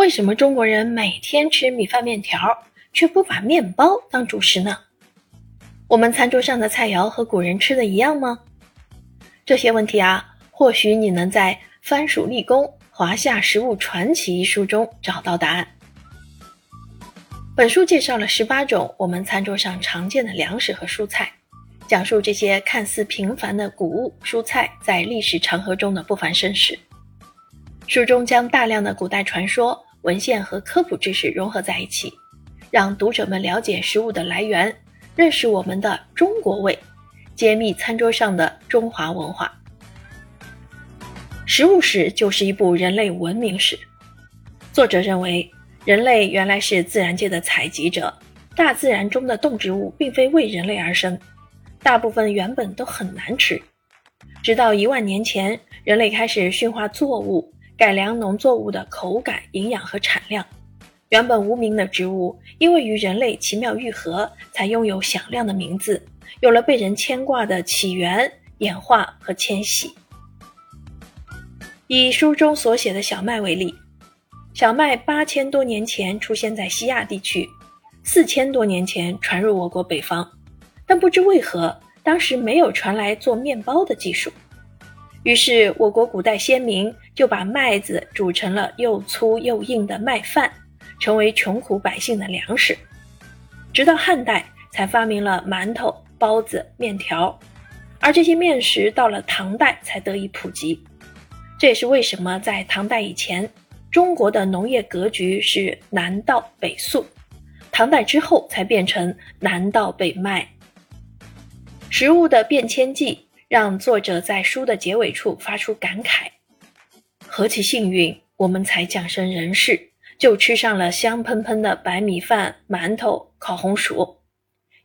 为什么中国人每天吃米饭面条，却不把面包当主食呢？我们餐桌上的菜肴和古人吃的一样吗？这些问题啊，或许你能在《番薯立功华夏食物传奇》一书中找到答案。本书介绍了十八种我们餐桌上常见的粮食和蔬菜，讲述这些看似平凡的谷物蔬菜在历史长河中的不凡身世。书中将大量的古代传说、文献和科普知识融合在一起，让读者们了解食物的来源，认识我们的中国味，揭秘餐桌上的中华文化。食物史就是一部人类文明史。作者认为，人类原来是自然界的采集者，大自然中的动植物并非为人类而生，大部分原本都很难吃，直到一万年前，人类开始驯化作物。改良农作物的口感、营养和产量，原本无名的植物，因为与人类奇妙愈合，才拥有响亮的名字，有了被人牵挂的起源、演化和迁徙。以书中所写的小麦为例，小麦八千多年前出现在西亚地区，四千多年前传入我国北方，但不知为何，当时没有传来做面包的技术。于是，我国古代先民就把麦子煮成了又粗又硬的麦饭，成为穷苦百姓的粮食。直到汉代才发明了馒头、包子、面条，而这些面食到了唐代才得以普及。这也是为什么在唐代以前，中国的农业格局是南稻北粟，唐代之后才变成南稻北麦。食物的变迁记。让作者在书的结尾处发出感慨：何其幸运，我们才降生人世，就吃上了香喷喷的白米饭、馒头、烤红薯。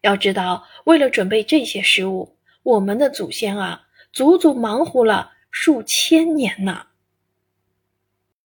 要知道，为了准备这些食物，我们的祖先啊，足足忙活了数千年呢。